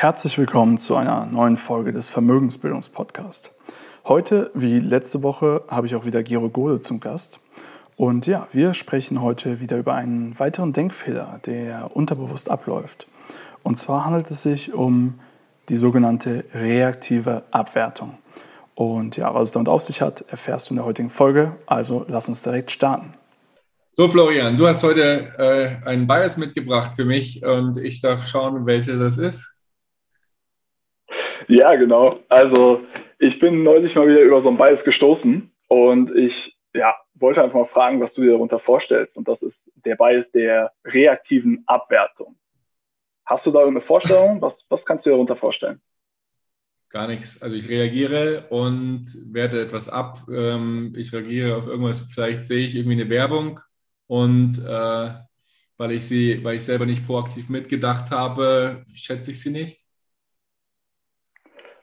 Herzlich willkommen zu einer neuen Folge des Vermögensbildungspodcasts. Heute, wie letzte Woche, habe ich auch wieder Gero Gode zum Gast. Und ja, wir sprechen heute wieder über einen weiteren Denkfehler, der unterbewusst abläuft. Und zwar handelt es sich um die sogenannte reaktive Abwertung. Und ja, was es damit auf sich hat, erfährst du in der heutigen Folge. Also lass uns direkt starten. So, Florian, du hast heute äh, einen Bias mitgebracht für mich und ich darf schauen, welcher das ist. Ja, genau. Also ich bin neulich mal wieder über so ein Bias gestoßen und ich ja, wollte einfach mal fragen, was du dir darunter vorstellst. Und das ist der Bias der reaktiven Abwertung. Hast du da eine Vorstellung? Was, was kannst du dir darunter vorstellen? Gar nichts. Also ich reagiere und werte etwas ab. Ähm, ich reagiere auf irgendwas, vielleicht sehe ich irgendwie eine Werbung und äh, weil ich sie, weil ich selber nicht proaktiv mitgedacht habe, schätze ich sie nicht.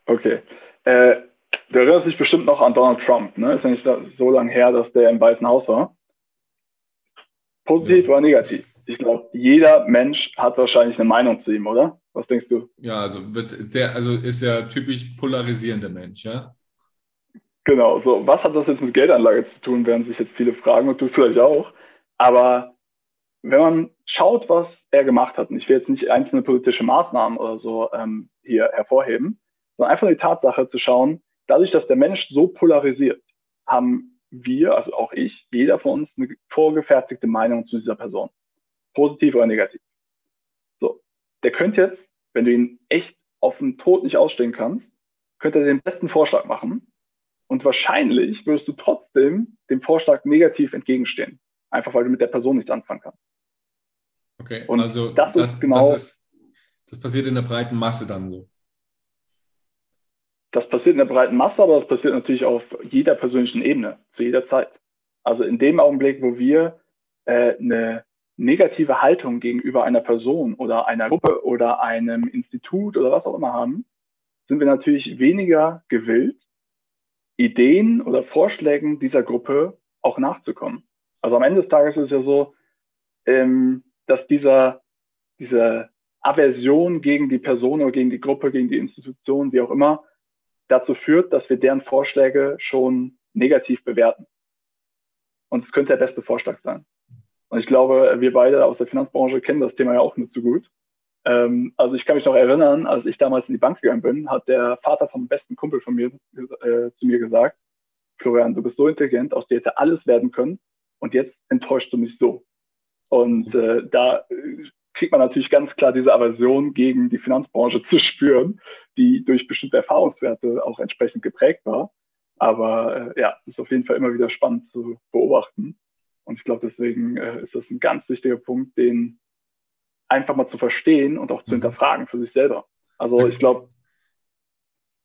Okay. Äh, du erinnerst dich bestimmt noch an Donald Trump, ne? Ist ja nicht so lange her, dass der im Weißen Haus war. Positiv ja. oder negativ? Ich glaube, jeder Mensch hat wahrscheinlich eine Meinung zu ihm, oder? Was denkst du? Ja, also wird sehr, also ist ja typisch polarisierender Mensch, ja? Genau, so. Was hat das jetzt mit Geldanlage zu tun, werden sich jetzt viele fragen und du vielleicht auch. Aber wenn man schaut, was er gemacht hat, und ich will jetzt nicht einzelne politische Maßnahmen oder so ähm, hier hervorheben, sondern einfach die Tatsache zu schauen, dadurch, dass der Mensch so polarisiert, haben wir, also auch ich, jeder von uns eine vorgefertigte Meinung zu dieser Person. Positiv oder negativ. So. Der könnte jetzt, wenn du ihn echt auf den Tod nicht ausstehen kannst, könnte er den besten Vorschlag machen. Und wahrscheinlich wirst du trotzdem dem Vorschlag negativ entgegenstehen. Einfach weil du mit der Person nichts anfangen kannst. Okay, und also das, das, ist genau, das, ist, das passiert in der breiten Masse dann so das passiert in der breiten Masse, aber das passiert natürlich auf jeder persönlichen Ebene, zu jeder Zeit. Also in dem Augenblick, wo wir äh, eine negative Haltung gegenüber einer Person oder einer Gruppe oder einem Institut oder was auch immer haben, sind wir natürlich weniger gewillt, Ideen oder Vorschlägen dieser Gruppe auch nachzukommen. Also am Ende des Tages ist es ja so, ähm, dass dieser, diese Aversion gegen die Person oder gegen die Gruppe, gegen die Institution, wie auch immer, dazu führt, dass wir deren Vorschläge schon negativ bewerten. Und es könnte der beste Vorschlag sein. Und ich glaube, wir beide aus der Finanzbranche kennen das Thema ja auch nicht so gut. Ähm, also ich kann mich noch erinnern, als ich damals in die Bank gegangen bin, hat der Vater vom besten Kumpel von mir äh, zu mir gesagt, Florian, du bist so intelligent, aus dir hätte alles werden können und jetzt enttäuscht du mich so. Und äh, da kriegt man natürlich ganz klar diese Aversion gegen die Finanzbranche zu spüren, die durch bestimmte Erfahrungswerte auch entsprechend geprägt war. Aber äh, ja, es ist auf jeden Fall immer wieder spannend zu beobachten. Und ich glaube, deswegen äh, ist das ein ganz wichtiger Punkt, den einfach mal zu verstehen und auch zu mhm. hinterfragen für sich selber. Also ich glaube,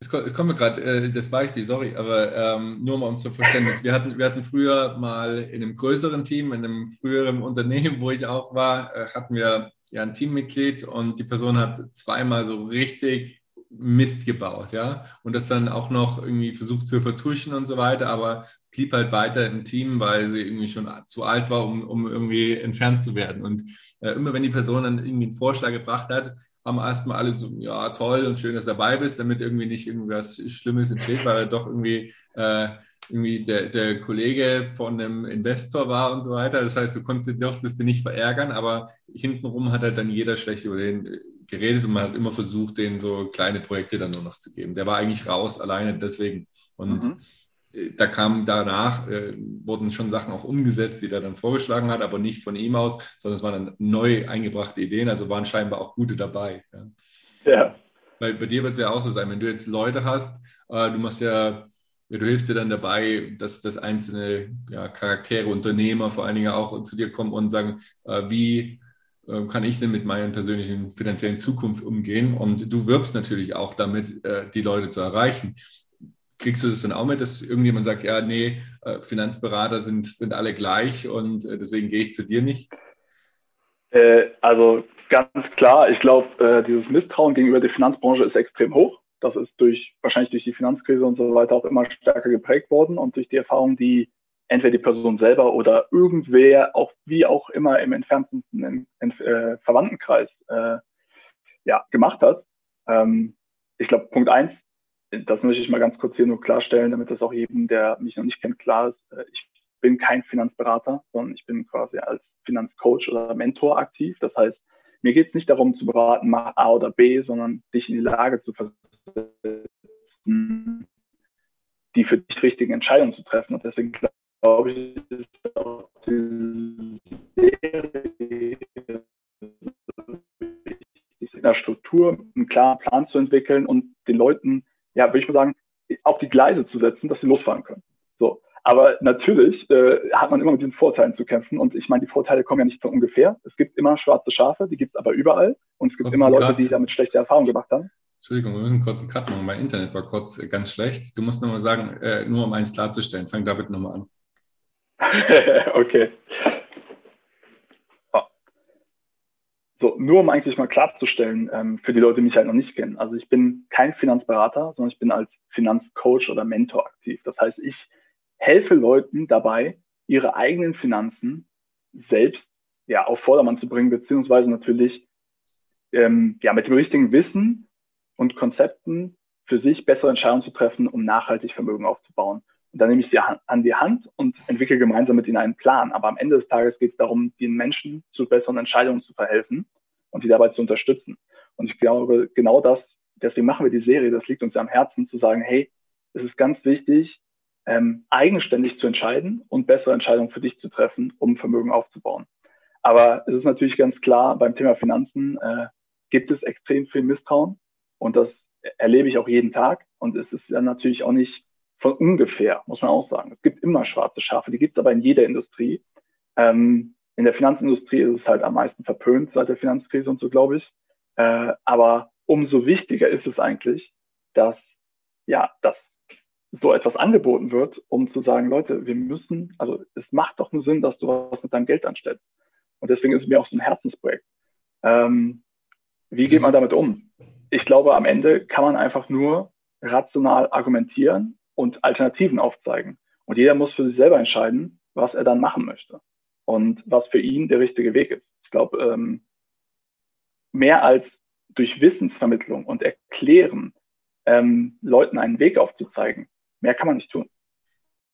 es kommt, es kommt mir gerade äh, das Beispiel, sorry, aber ähm, nur mal um zu Verständnis. Wir hatten, wir hatten früher mal in einem größeren Team, in einem früheren Unternehmen, wo ich auch war, äh, hatten wir ja ein Teammitglied und die Person hat zweimal so richtig Mist gebaut, ja, und das dann auch noch irgendwie versucht zu vertuschen und so weiter, aber blieb halt weiter im Team, weil sie irgendwie schon zu alt war, um, um irgendwie entfernt zu werden. Und äh, immer wenn die Person dann irgendwie einen Vorschlag gebracht hat, haben erstmal alle so, ja, toll und schön, dass du dabei bist, damit irgendwie nicht irgendwas Schlimmes entsteht, weil er doch irgendwie äh, irgendwie der, der Kollege von einem Investor war und so weiter. Das heißt, du konntest, dich nicht verärgern, aber hintenrum hat halt dann jeder schlecht über den geredet und man hat immer versucht, denen so kleine Projekte dann nur noch zu geben. Der war eigentlich raus, alleine deswegen. Und mhm. Da kam danach, äh, wurden schon Sachen auch umgesetzt, die er dann vorgeschlagen hat, aber nicht von ihm aus, sondern es waren dann neu eingebrachte Ideen, also waren scheinbar auch gute dabei. Ja. ja. Weil bei dir wird es ja auch so sein, wenn du jetzt Leute hast, äh, du machst ja du hilfst dir dann dabei, dass, dass einzelne ja, Charaktere, Unternehmer vor allen Dingen auch zu dir kommen und sagen, äh, wie äh, kann ich denn mit meiner persönlichen finanziellen Zukunft umgehen? Und du wirbst natürlich auch damit, äh, die Leute zu erreichen. Kriegst du das dann auch mit, dass irgendjemand sagt, ja, nee, äh, Finanzberater sind, sind alle gleich und äh, deswegen gehe ich zu dir nicht? Äh, also ganz klar, ich glaube, dieses Misstrauen gegenüber der Finanzbranche ist extrem hoch das ist durch, wahrscheinlich durch die Finanzkrise und so weiter auch immer stärker geprägt worden und durch die Erfahrung, die entweder die Person selber oder irgendwer, auch wie auch immer im entferntesten äh, Verwandtenkreis ja, gemacht hat. Ähm, ich glaube, Punkt eins, das möchte ich mal ganz kurz hier nur klarstellen, damit das auch jedem, der mich noch nicht kennt, klar ist. Äh, ich bin kein Finanzberater, sondern ich bin quasi als Finanzcoach oder Mentor aktiv. Das heißt, mir geht es nicht darum zu beraten, mach A oder B, sondern dich in die Lage zu versetzen, die für dich richtigen Entscheidungen zu treffen. Und deswegen glaube ich, ist auch die Serie in der Struktur einen klaren Plan zu entwickeln und den Leuten, ja, würde ich mal sagen, auf die Gleise zu setzen, dass sie losfahren können. So. Aber natürlich äh, hat man immer mit den Vorteilen zu kämpfen. Und ich meine, die Vorteile kommen ja nicht von ungefähr. Es gibt immer schwarze Schafe, die gibt es aber überall. Und es gibt Kurz immer Leute, die damit schlechte Erfahrungen gemacht haben. Entschuldigung, wir müssen kurz einen Cut machen. Mein Internet war kurz ganz schlecht. Du musst nochmal sagen, äh, nur um eins klarzustellen. Fang damit nochmal an. okay. So, nur um eigentlich mal klarzustellen, ähm, für die Leute, die mich halt noch nicht kennen. Also ich bin kein Finanzberater, sondern ich bin als Finanzcoach oder Mentor aktiv. Das heißt, ich helfe Leuten dabei, ihre eigenen Finanzen selbst ja, auf Vordermann zu bringen, beziehungsweise natürlich ähm, ja, mit dem richtigen Wissen und Konzepten für sich bessere Entscheidungen zu treffen, um nachhaltig Vermögen aufzubauen. Und dann nehme ich sie an die Hand und entwickle gemeinsam mit ihnen einen Plan. Aber am Ende des Tages geht es darum, den Menschen zu besseren Entscheidungen zu verhelfen und sie dabei zu unterstützen. Und ich glaube, genau das, deswegen machen wir die Serie, das liegt uns am Herzen, zu sagen, hey, es ist ganz wichtig, ähm, eigenständig zu entscheiden und bessere Entscheidungen für dich zu treffen, um Vermögen aufzubauen. Aber es ist natürlich ganz klar, beim Thema Finanzen äh, gibt es extrem viel Misstrauen und das erlebe ich auch jeden Tag. Und es ist ja natürlich auch nicht von ungefähr, muss man auch sagen. Es gibt immer schwarze Schafe, die gibt es aber in jeder Industrie. Ähm, in der Finanzindustrie ist es halt am meisten verpönt seit der Finanzkrise und so, glaube ich. Äh, aber umso wichtiger ist es eigentlich, dass ja, dass so etwas angeboten wird, um zu sagen, Leute, wir müssen, also es macht doch nur Sinn, dass du was mit deinem Geld anstellst. Und deswegen ist es mir auch so ein Herzensprojekt. Ähm, wie geht man damit um? Ich glaube, am Ende kann man einfach nur rational argumentieren und Alternativen aufzeigen. Und jeder muss für sich selber entscheiden, was er dann machen möchte und was für ihn der richtige Weg ist. Ich glaube, ähm, mehr als durch Wissensvermittlung und Erklären ähm, Leuten einen Weg aufzuzeigen, mehr kann man nicht tun,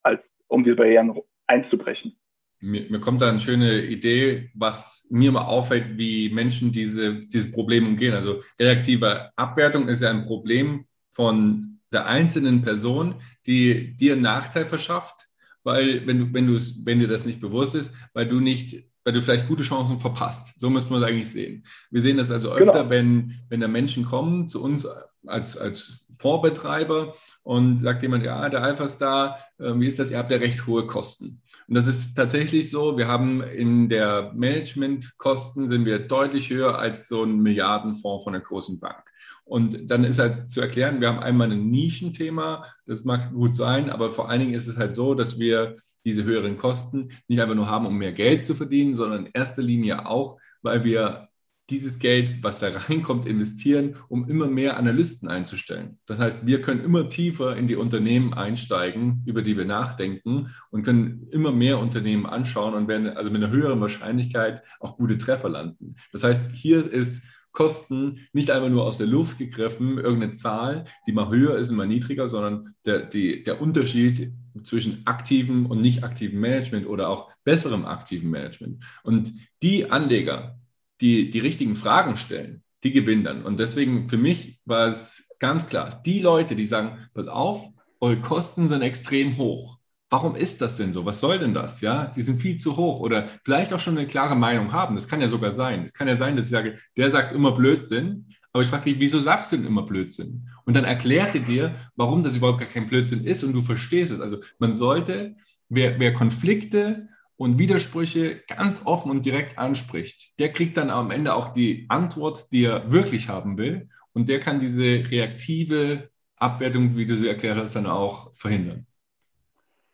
als um diese Barrieren einzubrechen. Mir, mir, kommt da eine schöne Idee, was mir mal auffällt, wie Menschen diese, dieses Problem umgehen. Also reaktive Abwertung ist ja ein Problem von der einzelnen Person, die dir einen Nachteil verschafft, weil wenn du, wenn du es, wenn dir das nicht bewusst ist, weil du nicht, weil du vielleicht gute Chancen verpasst. So müsste man es eigentlich sehen. Wir sehen das also öfter, genau. wenn, wenn da Menschen kommen zu uns als, als Vorbetreiber und sagt jemand, ja, der Alpha Star, äh, wie ist das? Ihr habt ja recht hohe Kosten. Und das ist tatsächlich so. Wir haben in der Managementkosten sind wir deutlich höher als so ein Milliardenfonds von einer großen Bank. Und dann ist halt zu erklären, wir haben einmal ein Nischenthema, das mag gut sein, aber vor allen Dingen ist es halt so, dass wir diese höheren Kosten nicht einfach nur haben, um mehr Geld zu verdienen, sondern in erster Linie auch, weil wir dieses Geld, was da reinkommt, investieren, um immer mehr Analysten einzustellen. Das heißt, wir können immer tiefer in die Unternehmen einsteigen, über die wir nachdenken und können immer mehr Unternehmen anschauen und werden also mit einer höheren Wahrscheinlichkeit auch gute Treffer landen. Das heißt, hier ist Kosten nicht einfach nur aus der Luft gegriffen, irgendeine Zahl, die mal höher ist und mal niedriger, sondern der, die, der Unterschied zwischen aktivem und nicht aktivem Management oder auch besserem aktiven Management. Und die Anleger, die die richtigen Fragen stellen, die gewinnen dann. Und deswegen für mich war es ganz klar, die Leute, die sagen, pass auf, eure Kosten sind extrem hoch warum ist das denn so? Was soll denn das? Ja, die sind viel zu hoch oder vielleicht auch schon eine klare Meinung haben. Das kann ja sogar sein. Es kann ja sein, dass ich sage, der sagt immer Blödsinn. Aber ich frage dich, wieso sagst du denn immer Blödsinn? Und dann erklärt er dir, warum das überhaupt gar kein Blödsinn ist und du verstehst es. Also man sollte, wer, wer Konflikte und Widersprüche ganz offen und direkt anspricht, der kriegt dann am Ende auch die Antwort, die er wirklich haben will. Und der kann diese reaktive Abwertung, wie du sie erklärt hast, dann auch verhindern.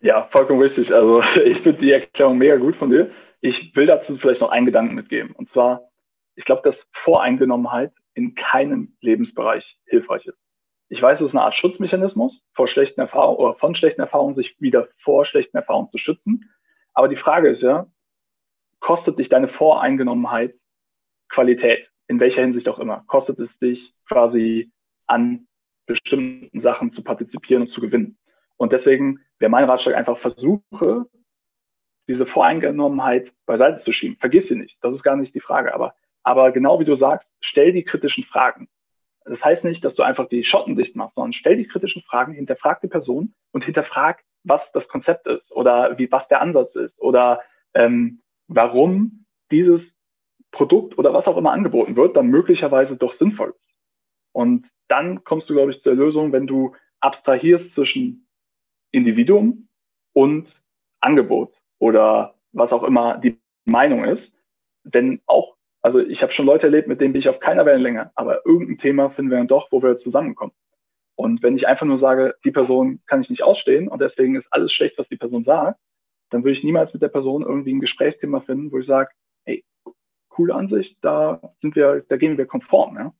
Ja, vollkommen richtig. Also ich finde die Erklärung mega gut von dir. Ich will dazu vielleicht noch einen Gedanken mitgeben. Und zwar, ich glaube, dass Voreingenommenheit in keinem Lebensbereich hilfreich ist. Ich weiß, es ist eine Art Schutzmechanismus vor schlechten Erfahrungen oder von schlechten Erfahrungen, sich wieder vor schlechten Erfahrungen zu schützen. Aber die Frage ist ja, kostet dich deine Voreingenommenheit Qualität? in welcher Hinsicht auch immer, kostet es dich quasi an bestimmten Sachen zu partizipieren und zu gewinnen. Und deswegen wäre mein Ratschlag einfach, versuche, diese Voreingenommenheit beiseite zu schieben. Vergiss sie nicht, das ist gar nicht die Frage. Aber, aber genau wie du sagst, stell die kritischen Fragen. Das heißt nicht, dass du einfach die Schotten dicht machst, sondern stell die kritischen Fragen, hinterfrag die Person und hinterfrag, was das Konzept ist oder wie, was der Ansatz ist oder ähm, warum dieses Produkt oder was auch immer angeboten wird, dann möglicherweise doch sinnvoll ist. Und dann kommst du, glaube ich, zur Lösung, wenn du abstrahierst zwischen Individuum und Angebot oder was auch immer die Meinung ist. Denn auch, also ich habe schon Leute erlebt, mit denen bin ich auf keiner Wellenlänge, aber irgendein Thema finden wir dann doch, wo wir zusammenkommen. Und wenn ich einfach nur sage, die Person kann ich nicht ausstehen und deswegen ist alles schlecht, was die Person sagt, dann würde ich niemals mit der Person irgendwie ein Gesprächsthema finden, wo ich sage, hey, coole Ansicht, da sind wir, da gehen wir konform, ja.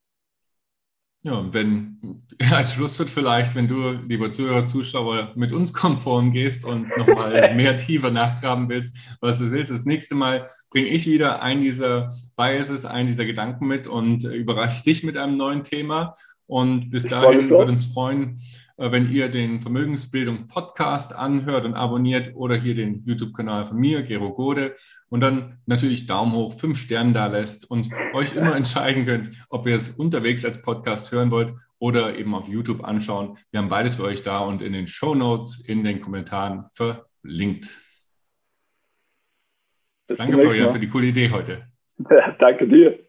Ja, wenn als Schlusswort vielleicht, wenn du, lieber Zuhörer, Zuschauer, mit uns konform gehst und nochmal mehr tiefer nachgraben willst, was du willst, das nächste Mal bringe ich wieder einen dieser Biases, einen dieser Gedanken mit und überrasche dich mit einem neuen Thema. Und bis dahin würde uns freuen, äh, wenn ihr den Vermögensbildung Podcast anhört und abonniert oder hier den YouTube-Kanal von mir, Gero Gode, und dann natürlich Daumen hoch, fünf Sterne da lässt und euch immer entscheiden könnt, ob ihr es unterwegs als Podcast hören wollt oder eben auf YouTube anschauen. Wir haben beides für euch da und in den Show Notes, in den Kommentaren verlinkt. Danke, Florian, für die coole Idee heute. Ja, danke dir.